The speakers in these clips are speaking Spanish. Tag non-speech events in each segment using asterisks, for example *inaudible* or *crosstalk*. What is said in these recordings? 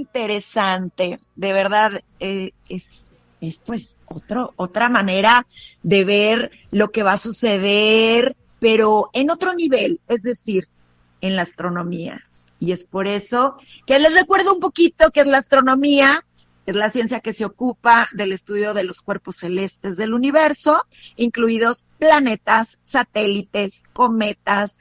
interesante, de verdad, eh, es, es pues otro, otra manera de ver lo que va a suceder, pero en otro nivel, es decir, en la astronomía. Y es por eso que les recuerdo un poquito que es la astronomía, es la ciencia que se ocupa del estudio de los cuerpos celestes del universo, incluidos planetas, satélites, cometas,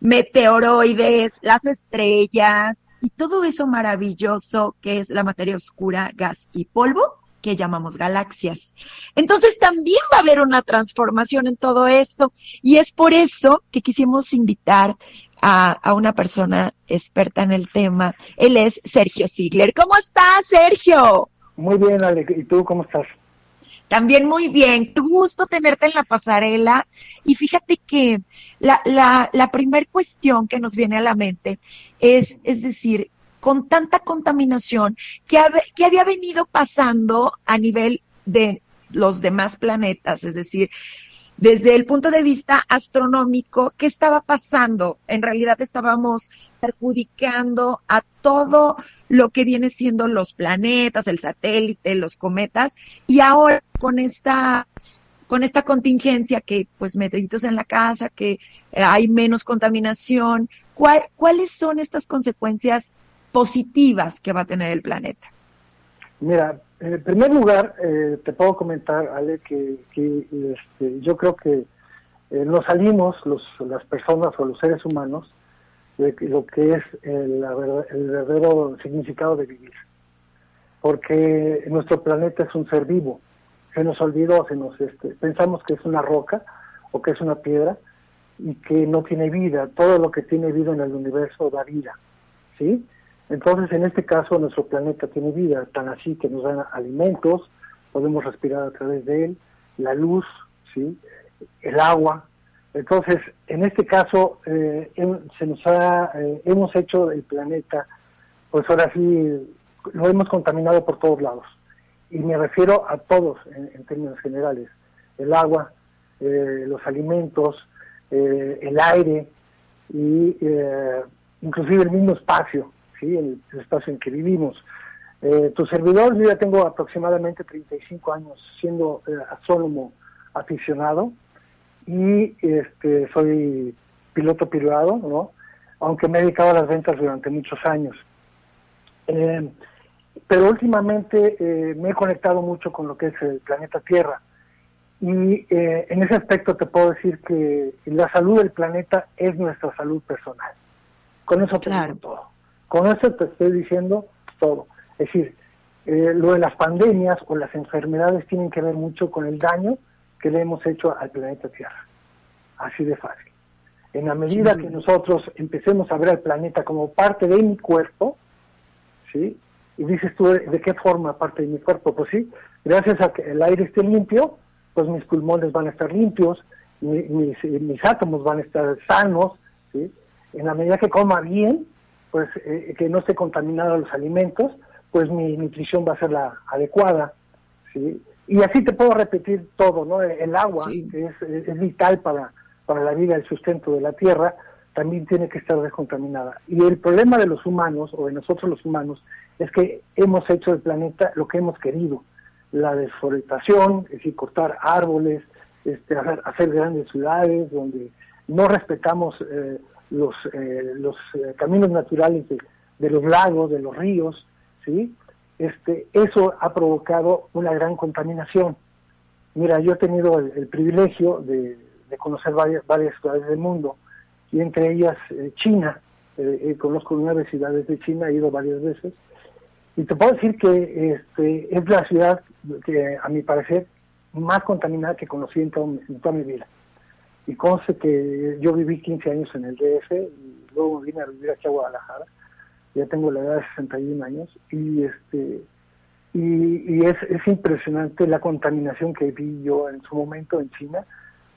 meteoroides, las estrellas y todo eso maravilloso que es la materia oscura, gas y polvo que llamamos galaxias. Entonces también va a haber una transformación en todo esto y es por eso que quisimos invitar a, una persona experta en el tema. Él es Sergio Ziegler. ¿Cómo estás, Sergio? Muy bien, Ale. ¿Y tú cómo estás? También muy bien. Tu gusto tenerte en la pasarela. Y fíjate que la, la, la primer cuestión que nos viene a la mente es, es decir, con tanta contaminación que, que había venido pasando a nivel de los demás planetas, es decir, desde el punto de vista astronómico, ¿qué estaba pasando? En realidad estábamos perjudicando a todo lo que viene siendo los planetas, el satélite, los cometas, y ahora con esta con esta contingencia que pues meteoritos en la casa, que hay menos contaminación, ¿cuál, ¿cuáles son estas consecuencias positivas que va a tener el planeta? Mira, en primer lugar, eh, te puedo comentar, Ale, que, este, yo creo que eh, nos salimos, los, las personas o los seres humanos, de lo que es el, el verdadero significado de vivir. Porque nuestro planeta es un ser vivo. Se nos olvidó, se nos, este, pensamos que es una roca o que es una piedra y que no tiene vida. Todo lo que tiene vida en el universo da vida. ¿Sí? Entonces, en este caso, nuestro planeta tiene vida, tan así que nos dan alimentos, podemos respirar a través de él, la luz, ¿sí? el agua. Entonces, en este caso, eh, se nos ha, eh, hemos hecho el planeta, pues ahora sí, lo hemos contaminado por todos lados. Y me refiero a todos en, términos generales. El agua, eh, los alimentos, el aire y inclusive el mismo espacio el, espacio en que vivimos. Eh, tu servidor, yo ya tengo aproximadamente 35 años siendo eh, astrónomo aficionado y este, soy piloto privado, ¿no? aunque me he dedicado a las ventas durante muchos años. Eh, pero últimamente me he conectado mucho con lo que es el planeta Tierra. Y en ese aspecto te puedo decir que la salud del planeta es nuestra salud personal. Con eso claro. todo. Con eso te estoy diciendo todo. Es decir, eh, lo de las pandemias o las enfermedades tienen que ver mucho con el daño que le hemos hecho al planeta Tierra. Así de fácil. En la medida que nosotros empecemos a ver al planeta como parte de mi cuerpo, ¿sí? Y dices tú, ¿de qué forma parte de mi cuerpo? Pues sí, gracias a que el aire esté limpio, pues mis pulmones van a estar limpios, mis, mis átomos van a estar sanos, ¿sí? En la medida que coma bien, pues eh, que no esté contaminado los alimentos, pues mi nutrición va a ser la adecuada, ¿sí? Y así te puedo repetir todo, ¿no? El agua, que es, es, vital para, para la vida, el sustento de la tierra, también tiene que estar descontaminada. Y el problema de los humanos, o de nosotros los humanos, es que hemos hecho del planeta lo que hemos querido. La deforestación, es decir, cortar árboles, este, hacer, hacer grandes ciudades donde no respetamos eh, los, eh, los eh, caminos naturales de, los lagos, de los ríos, ¿sí? Este, eso ha provocado una gran contaminación. Mira, yo he tenido el, privilegio de, conocer varias, varias ciudades del mundo, y entre ellas eh, China. conozco nueve ciudades de China, he ido varias veces, y te puedo decir que este, es la ciudad que, a mi parecer, más contaminada que conocí en toda mi vida. Y conste que yo viví 15 años en el DF y luego vine a vivir aquí a Guadalajara. Ya tengo la edad de 61 años y este y, es, es impresionante la contaminación que vi yo en su momento en China,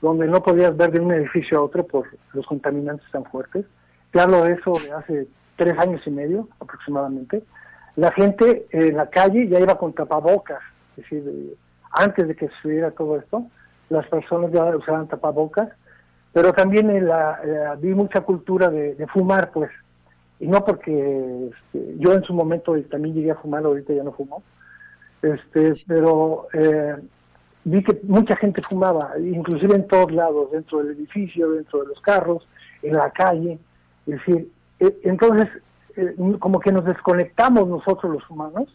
donde no podías ver de un edificio a otro por los contaminantes tan fuertes. Te hablo de eso de hace tres años y medio aproximadamente. La gente en la calle ya iba con tapabocas, es decir, antes de que sucediera todo esto, las personas ya usaban tapabocas, pero también la, vi mucha cultura de, fumar, pues, y no porque este, yo en su momento también llegué a fumar, ahorita ya no fumo, este, pero eh, vi que mucha gente fumaba, inclusive en todos lados, dentro del edificio, dentro de los carros, en la calle, es decir, eh, entonces eh, como que nos desconectamos nosotros los humanos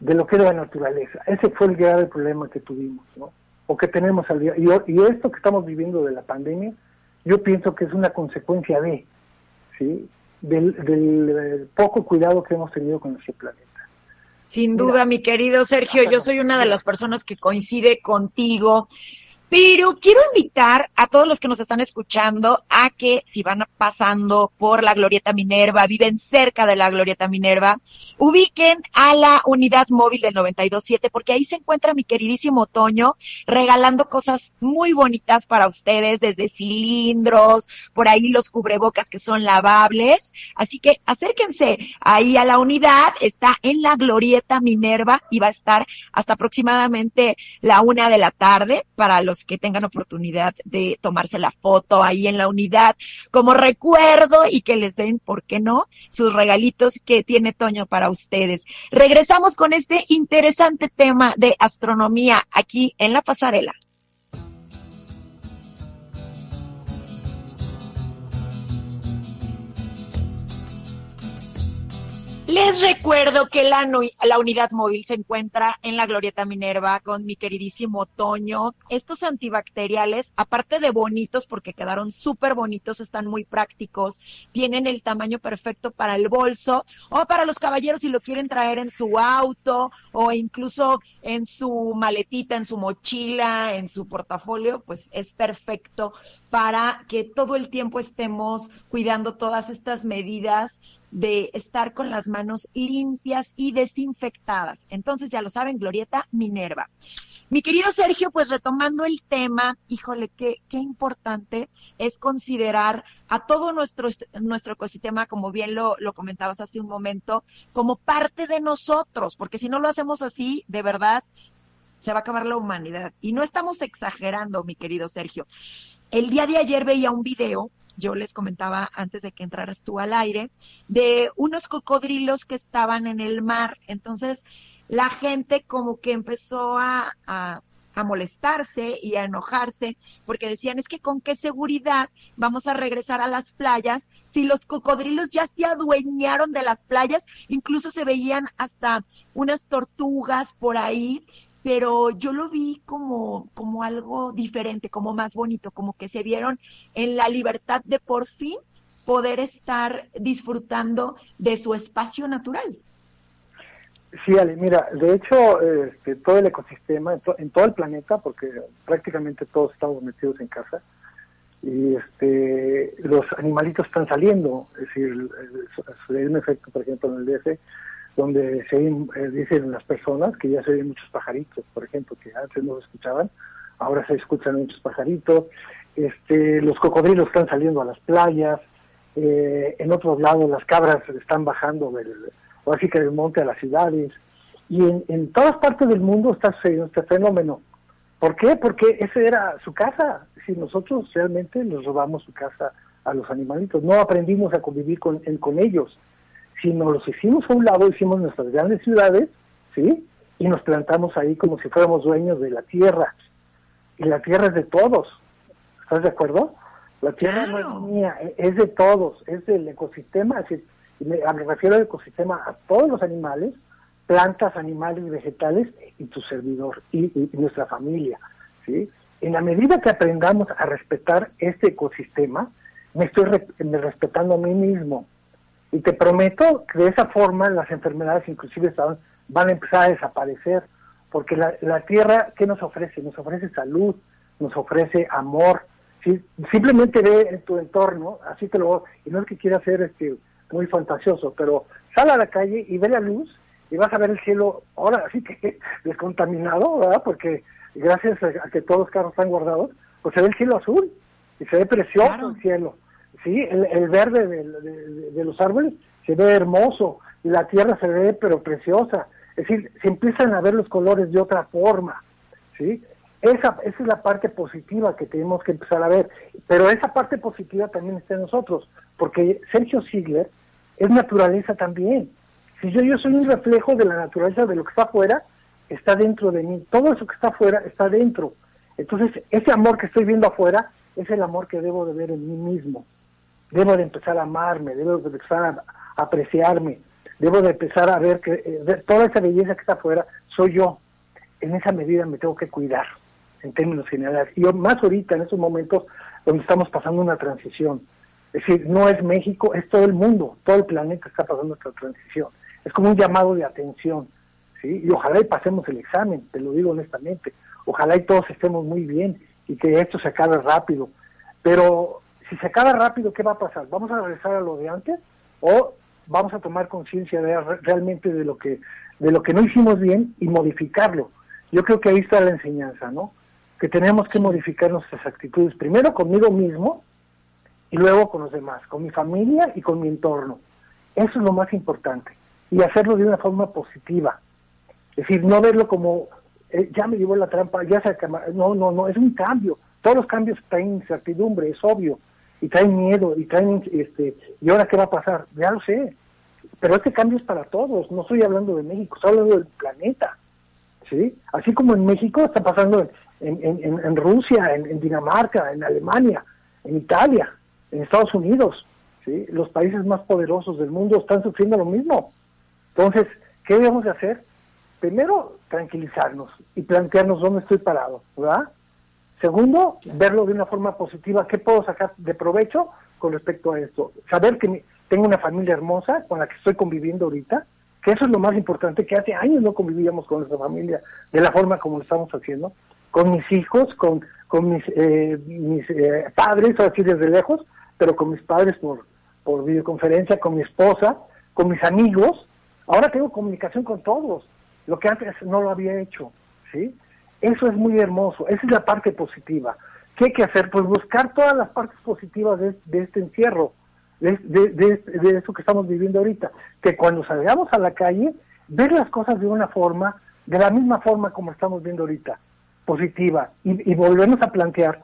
de lo que era la naturaleza. Ese fue el grave problema que tuvimos, ¿no? O que tenemos al día. Y, y esto que estamos viviendo de la pandemia, yo pienso que es una consecuencia de, ¿sí? Del, del, poco cuidado que hemos tenido con nuestro planeta. Sin duda, mi querido Sergio, yo soy una de las personas que coincide contigo. Pero quiero invitar a todos los que nos están escuchando a que si van pasando por la Glorieta Minerva, viven cerca de la Glorieta Minerva, ubiquen a la unidad móvil del 927 porque ahí se encuentra mi queridísimo Toño regalando cosas muy bonitas para ustedes, desde cilindros, por ahí los cubrebocas que son lavables. Así que acérquense ahí a la unidad, está en la Glorieta Minerva y va a estar hasta aproximadamente la una de la tarde para los que tengan oportunidad de tomarse la foto ahí en la unidad como recuerdo y que les den, ¿por qué no?, sus regalitos que tiene Toño para ustedes. Regresamos con este interesante tema de astronomía aquí en la pasarela. Les recuerdo que la, unidad móvil se encuentra en la Glorieta Minerva con mi queridísimo Toño. Estos antibacteriales, aparte de bonitos, porque quedaron súper bonitos, están muy prácticos, tienen el tamaño perfecto para el bolso o para los caballeros si lo quieren traer en su auto o incluso en su maletita, en su mochila, en su portafolio, pues es perfecto para que todo el tiempo estemos cuidando todas estas medidas de estar con las manos limpias y desinfectadas. Entonces, ya lo saben, Glorieta Minerva. Mi querido Sergio, pues retomando el tema, híjole, qué, qué importante es considerar a todo nuestro, nuestro ecosistema, como bien lo, lo comentabas hace un momento, como parte de nosotros, porque si no lo hacemos así, de verdad, se va a acabar la humanidad. Y no estamos exagerando, mi querido Sergio. El día de ayer veía un video yo les comentaba antes de que entraras tú al aire, de unos cocodrilos que estaban en el mar. Entonces, la gente como que empezó a, a, molestarse y a enojarse porque decían, es que con qué seguridad vamos a regresar a las playas si los cocodrilos ya se adueñaron de las playas, incluso se veían hasta unas tortugas por ahí pero yo lo vi como, como algo diferente, como más bonito, como que se vieron en la libertad de por fin poder estar disfrutando de su espacio natural. Sí, Ale, mira, de hecho, este, todo el ecosistema, en, todo el planeta, porque prácticamente todos estamos metidos en casa, y este, los animalitos están saliendo, es decir, hay un efecto, por ejemplo, en el DF, donde se eh, dicen las personas que ya se oyen muchos pajaritos, por ejemplo, que antes no se escuchaban, ahora se escuchan muchos pajaritos, este, los cocodrilos están saliendo a las playas, eh, en otros lados las cabras están bajando del, o así que del monte a las ciudades, y en, todas partes del mundo está sucediendo este fenómeno. ¿Por qué? Porque esa era su casa. Si nosotros realmente nos robamos su casa a los animalitos, no aprendimos a convivir con, con ellos sino los hicimos a un lado, hicimos nuestras grandes ciudades, ¿sí? Y nos plantamos ahí como si fuéramos dueños de la tierra. Y la tierra es de todos. ¿Estás de acuerdo? La tierra no es mía, e-, es de todos, es del ecosistema. me, refiero al ecosistema a todos los animales, plantas, animales, vegetales y tu servidor y, nuestra familia. ¿sí? En la medida que aprendamos a respetar este ecosistema, me estoy respetando a mí mismo. Y te prometo que de esa forma las enfermedades inclusive van a empezar a desaparecer, porque la, la tierra, ¿qué nos ofrece? Nos ofrece salud, nos ofrece amor. ¿sí? Simplemente ve en tu entorno, así te lo y no es que quiera ser este, muy fantasioso, pero sal a la calle y ve la luz y vas a ver el cielo, ahora sí que *laughs* descontaminado, ¿verdad? Porque gracias a que todos los carros están guardados, pues se ve el cielo azul y se ve precioso el cielo. ¿Sí? El, verde de, los árboles se ve hermoso la tierra se ve pero preciosa. Es decir, se empiezan a ver los colores de otra forma, ¿sí? Esa, esa es la parte positiva que tenemos que empezar a ver. Pero esa parte positiva también está en nosotros, porque Sergio Ziegler es naturaleza también. Si yo, yo soy un reflejo de la naturaleza de lo que está afuera, está dentro de mí. Todo eso que está afuera está dentro. Entonces, ese amor que estoy viendo afuera es el amor que debo de ver en mí mismo. Debo de empezar a amarme, debo de empezar a, apreciarme, debo de empezar a ver que eh, toda esa belleza que está afuera soy yo. En esa medida me tengo que cuidar, en términos generales. Y yo, más ahorita, en estos momentos donde estamos pasando una transición. Es decir, no es México, es todo el mundo, todo el planeta está pasando esta transición. Es como un llamado de atención. ¿sí? Y ojalá y pasemos el examen, te lo digo honestamente. Ojalá y todos estemos muy bien y que esto se acabe rápido. Pero si se acaba rápido, ¿qué va a pasar? ¿Vamos a regresar a lo de antes o vamos a tomar conciencia de, realmente de lo que de lo que no hicimos bien y modificarlo? Yo creo que ahí está la enseñanza, ¿no? Que tenemos que modificar nuestras actitudes, primero conmigo mismo y luego con los demás, con mi familia y con mi entorno. Eso es lo más importante. Y hacerlo de una forma positiva. Es decir, no verlo como, eh, ya me llevó la trampa, ya se No, no, no, es un cambio. Todos los cambios traen incertidumbre, es obvio. Y traen miedo, y traen, este, ¿y ahora qué va a pasar? Ya lo sé. Pero este cambio es para todos. No estoy hablando de México, estoy hablando del planeta. ¿Sí? Así como en México está pasando en, en, en, Rusia, en, Dinamarca, en Alemania, en Italia, en Estados Unidos. ¿sí? Los países más poderosos del mundo están sufriendo lo mismo. Entonces, ¿qué debemos de hacer? Primero, tranquilizarnos y plantearnos dónde estoy parado, ¿verdad? Segundo, verlo de una forma positiva, qué puedo sacar de provecho con respecto a esto. Saber que tengo una familia hermosa con la que estoy conviviendo ahorita, que eso es lo más importante, que hace años no convivíamos con nuestra familia de la forma como lo estamos haciendo, con mis hijos, con, con mis, eh, mis eh, padres, así desde lejos, pero con mis padres por, por videoconferencia, con mi esposa, con mis amigos. Ahora tengo comunicación con todos lo que antes no lo había hecho, ¿sí? Eso es muy hermoso, esa es la parte positiva. ¿Qué hay que hacer? Pues buscar todas las partes positivas de, este encierro, de, de, eso que estamos viviendo ahorita. Que cuando salgamos a la calle, ver las cosas de una forma, de la misma forma como estamos viendo ahorita, positiva, y, y volvernos a plantear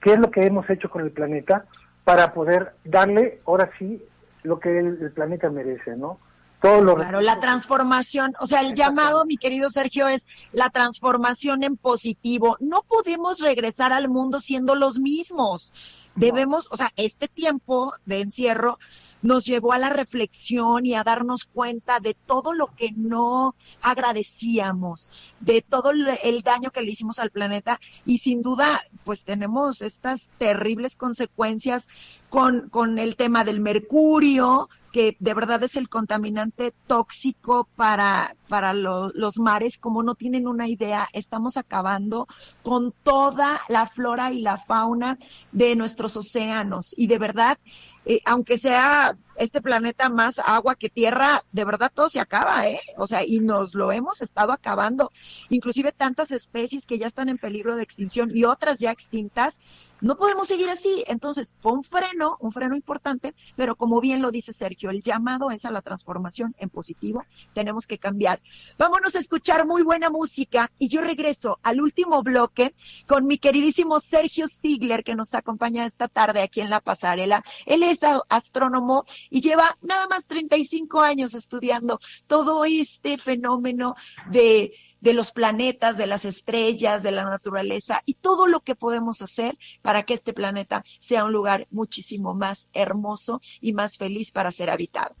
qué es lo que hemos hecho con el planeta para poder darle, ahora sí, lo que el planeta merece, ¿no? Claro, la transformación, o sea, el llamado, mi querido Sergio, es la transformación en positivo. No podemos regresar al mundo siendo los mismos. Debemos, o sea, este tiempo de encierro nos llevó a la reflexión y a darnos cuenta de todo lo que no agradecíamos, de todo el daño que le hicimos al planeta y sin duda, pues tenemos estas terribles consecuencias con, con el tema del mercurio, que de verdad es el contaminante tóxico para, para los mares, como no tienen una idea, estamos acabando con toda la flora y la fauna de nuestros océanos. Y de verdad, eh, aunque sea este planeta más agua que tierra, de verdad todo se acaba, ¿eh? O sea, y nos lo hemos estado acabando. Inclusive tantas especies que ya están en peligro de extinción y otras ya extintas. No podemos seguir así. Entonces, fue un freno, un freno importante, pero como bien lo dice Sergio, el llamado es a la transformación en positivo. Tenemos que cambiar. Vámonos a escuchar muy buena música y yo regreso al último bloque con mi queridísimo Sergio Ziegler que nos acompaña esta tarde aquí en la pasarela. Él es astrónomo y lleva nada más 35 años estudiando todo este fenómeno de, de los planetas, de las estrellas, de la naturaleza y todo lo que podemos hacer para que este planeta sea un lugar muchísimo más hermoso y más feliz para ser habitado.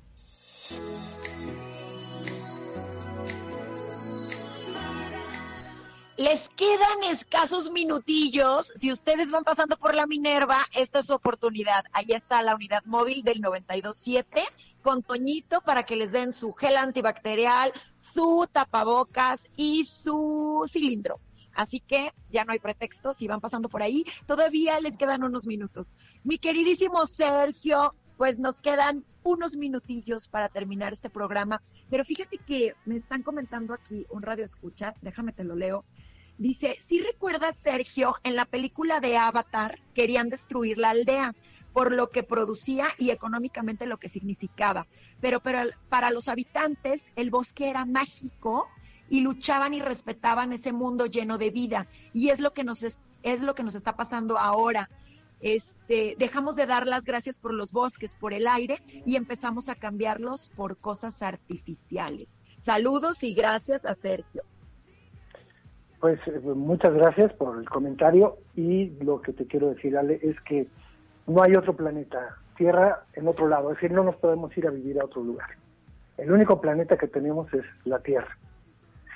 Les quedan escasos minutillos. Si ustedes van pasando por la Minerva, esta es su oportunidad. Ahí está la unidad móvil del 927 con Toñito para que les den su gel antibacterial, su tapabocas y su cilindro. Así que ya no hay pretexto, si van pasando por ahí, todavía les quedan unos minutos. Mi queridísimo Sergio, pues nos quedan unos minutillos para terminar este programa, pero fíjate que me están comentando aquí un radio escucha, déjame te lo leo. Dice, si recuerdas, Sergio, en la película de Avatar querían destruir la aldea por lo que producía y económicamente lo que significaba. Pero, pero para los habitantes el bosque era mágico y luchaban y respetaban ese mundo lleno de vida. Y es lo que nos, es, es lo que nos está pasando ahora este, dejamos de dar las gracias por los bosques, por el aire y empezamos a cambiarlos por cosas artificiales. Saludos y gracias a Sergio. Pues eh, muchas gracias por el comentario y lo que te quiero decir, Ale, es que no hay otro planeta, Tierra en otro lado, es decir, no nos podemos ir a vivir a otro lugar. El único planeta que tenemos es la Tierra.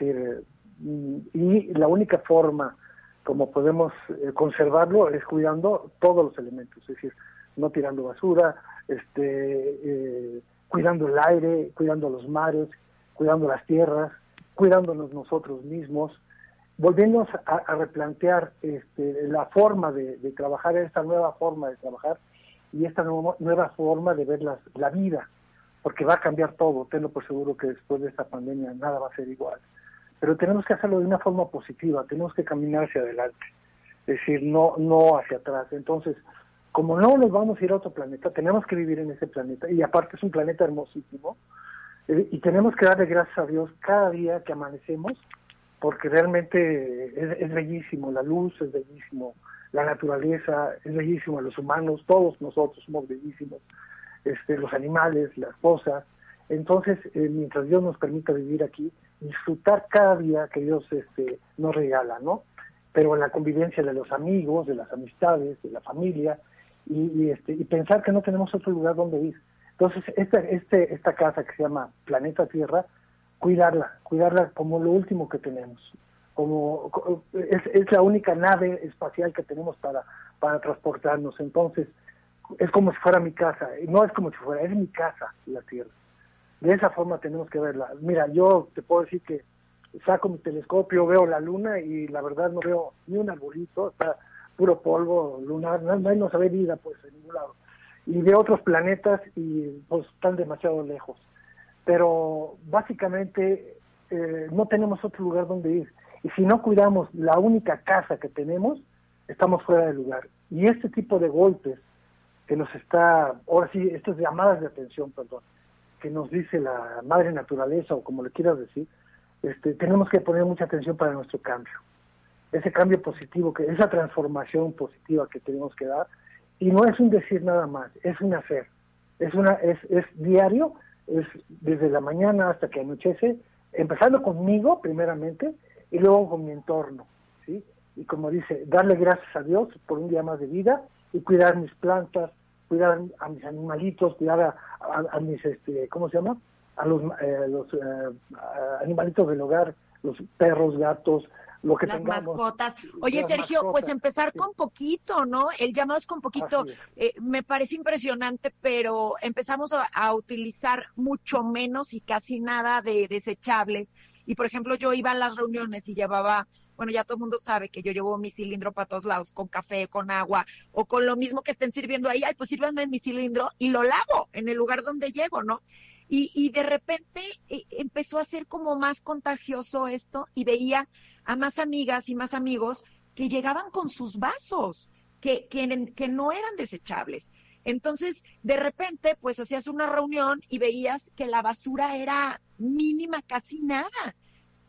Eh, y la única forma como podemos eh, conservarlo es cuidando todos los elementos, es decir, no tirando basura, este, eh, cuidando el aire, cuidando los mares, cuidando las tierras, cuidándonos nosotros mismos, volviéndonos a, replantear este, la forma de, trabajar, esta nueva forma de trabajar y esta nueva forma de ver la vida, porque va a cambiar todo, tengo por seguro que después de esta pandemia nada va a ser igual pero tenemos que hacerlo de una forma positiva, tenemos que caminar hacia adelante, es decir, no, no hacia atrás. Entonces, como no nos vamos a ir a otro planeta, tenemos que vivir en ese planeta, y aparte es un planeta hermosísimo, eh, y tenemos que darle gracias a Dios cada día que amanecemos, porque realmente es, bellísimo, la luz es bellísimo, la naturaleza es bellísimo, los humanos, todos nosotros somos bellísimos, este, los animales, las cosas. Entonces, eh, mientras Dios nos permita vivir aquí, disfrutar cada día que Dios este, nos regala, ¿no? Pero en la convivencia de los amigos, de las amistades, de la familia, y, este, y pensar que no tenemos otro lugar donde ir. Entonces, esta, este, esta casa que se llama Planeta Tierra, cuidarla, cuidarla como lo último que tenemos. Como, es, es la única nave espacial que tenemos para, para transportarnos. Entonces, es como si fuera mi casa. No es como si fuera, es mi casa la Tierra. De esa forma tenemos que verla. Mira, yo te puedo decir que saco mi telescopio, veo la luna y la verdad no veo ni un arbolito, está puro polvo lunar, no, no, se vida pues en ningún lado. Y veo otros planetas y pues están demasiado lejos. Pero básicamente eh, no tenemos otro lugar donde ir. Y si no cuidamos la única casa que tenemos, estamos fuera de lugar. Y este tipo de golpes que nos está, ahora sí, estas llamadas de atención, perdón, que nos dice la madre naturaleza o como le quieras decir, este, tenemos que poner mucha atención para nuestro cambio. Ese cambio positivo, que esa transformación positiva que tenemos que dar, y no es un decir nada más, es un hacer. Es una es, es diario, es desde la mañana hasta que anochece, empezando conmigo primeramente y luego con mi entorno, ¿sí? Y como dice, darle gracias a Dios por un día más de vida y cuidar mis plantas, cuidar a mis animalitos, cuidar a, mis, este, ¿cómo se llama? A los, eh, los eh, animalitos del hogar, los perros, gatos, lo que las mascotas. Oye, Sergio, pues empezar con poquito, ¿no? El llamado es con poquito. Eh, me parece impresionante, pero empezamos a, utilizar mucho menos y casi nada de desechables. Y por ejemplo, yo iba a las reuniones y llevaba, bueno, ya todo el mundo sabe que yo llevo mi cilindro para todos lados, con café, con agua, o con lo mismo que estén sirviendo ahí, ay, pues sírvanme en mi cilindro y lo lavo en el lugar donde llego, ¿no? Y, y de repente eh, empezó a ser como más contagioso esto y veía a más amigas y más amigos que llegaban con sus vasos, que, que, que no eran desechables. Entonces, de repente, pues hacías una reunión y veías que la basura era mínima, casi nada.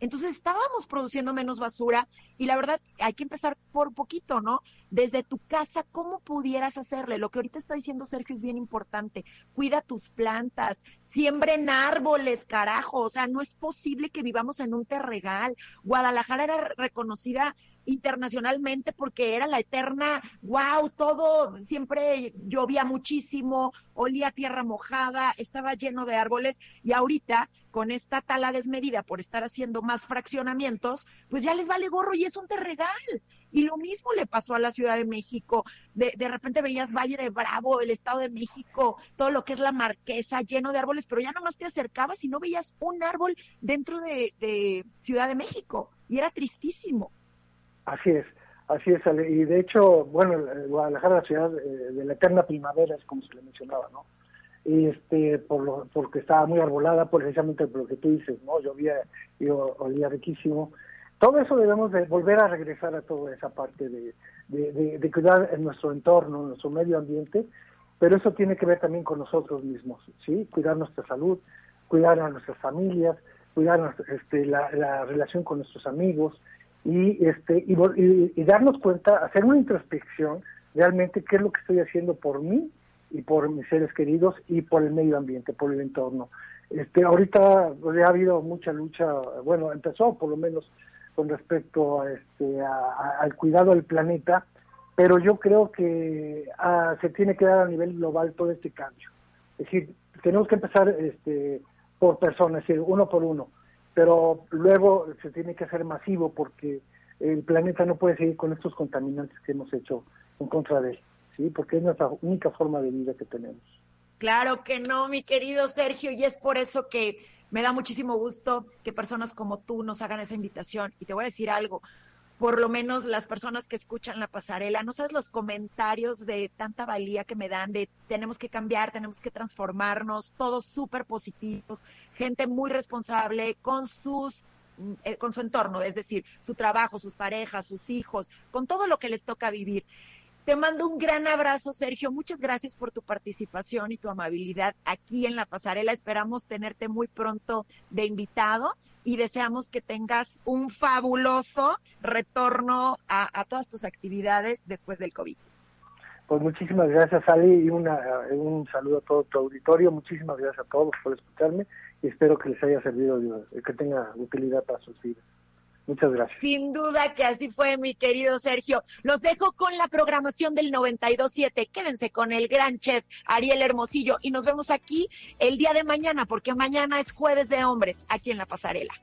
Entonces estábamos produciendo menos basura y la verdad hay que empezar por poquito, ¿no? Desde tu casa, ¿cómo pudieras hacerle? Lo que ahorita está diciendo Sergio es bien importante. Cuida tus plantas, siembren árboles, carajo. O sea, no es posible que vivamos en un terregal. Guadalajara era reconocida internacionalmente porque era la eterna, wow, todo, siempre llovía muchísimo, olía tierra mojada, estaba lleno de árboles y ahorita con esta tala desmedida por estar haciendo más fraccionamientos, pues ya les vale gorro y es un terregal. Y lo mismo le pasó a la Ciudad de México. De, de repente veías Valle de Bravo, el Estado de México, todo lo que es la Marquesa, lleno de árboles, pero ya nomás te acercabas y no veías un árbol dentro de, de Ciudad de México. Y era tristísimo. Así es, así es. Y de hecho, bueno, Guadalajara es la ciudad eh, de la eterna primavera, es como se le mencionaba, ¿no? Y este, por lo, porque estaba muy arbolada, precisamente por lo que tú dices, ¿no? Llovía y olía riquísimo. Todo eso debemos de volver a regresar a toda esa parte de, de, cuidar en nuestro entorno, nuestro medio ambiente, pero eso tiene que ver también con nosotros mismos, ¿sí? Cuidar nuestra salud, cuidar a nuestras familias, cuidar este, la, la relación con nuestros amigos, y este y, darnos cuenta, hacer una introspección realmente qué es lo que estoy haciendo por mí y por mis seres queridos y por el medio ambiente, por el entorno. Este, ahorita ha habido mucha lucha, bueno, empezó por lo menos con respecto a este, al cuidado del planeta, pero yo creo que ah, se tiene que dar a nivel global todo este cambio. Es decir, tenemos que empezar este, por personas, es decir, uno por uno, pero luego se tiene que hacer masivo porque el planeta no puede seguir con estos contaminantes que hemos hecho en contra de él, ¿sí? porque es nuestra única forma de vida que tenemos. Claro que no, mi querido Sergio, y es por eso que me da muchísimo gusto que personas como tú nos hagan esa invitación. Y te voy a decir algo, por lo menos las personas que escuchan la pasarela, no sabes los comentarios de tanta valía que me dan, de tenemos que cambiar, tenemos que transformarnos, todos súper positivos, gente muy responsable con sus eh, con su entorno, es decir, su trabajo, sus parejas, sus hijos, con todo lo que les toca vivir. Te mando un gran abrazo, Sergio. Muchas gracias por tu participación y tu amabilidad aquí en la pasarela. Esperamos tenerte muy pronto de invitado y deseamos que tengas un fabuloso retorno a, todas tus actividades después del COVID. Pues muchísimas gracias, Ali, y una, un saludo a todo tu auditorio. Muchísimas gracias a todos por escucharme y espero que les haya servido, que tenga utilidad para sus vidas. Muchas gracias. Sin duda que así fue, mi querido Sergio. Los dejo con la programación del 92.7. Quédense con el gran chef Ariel Hermosillo y nos vemos aquí el día de mañana, porque mañana es jueves de hombres, aquí en La Pasarela.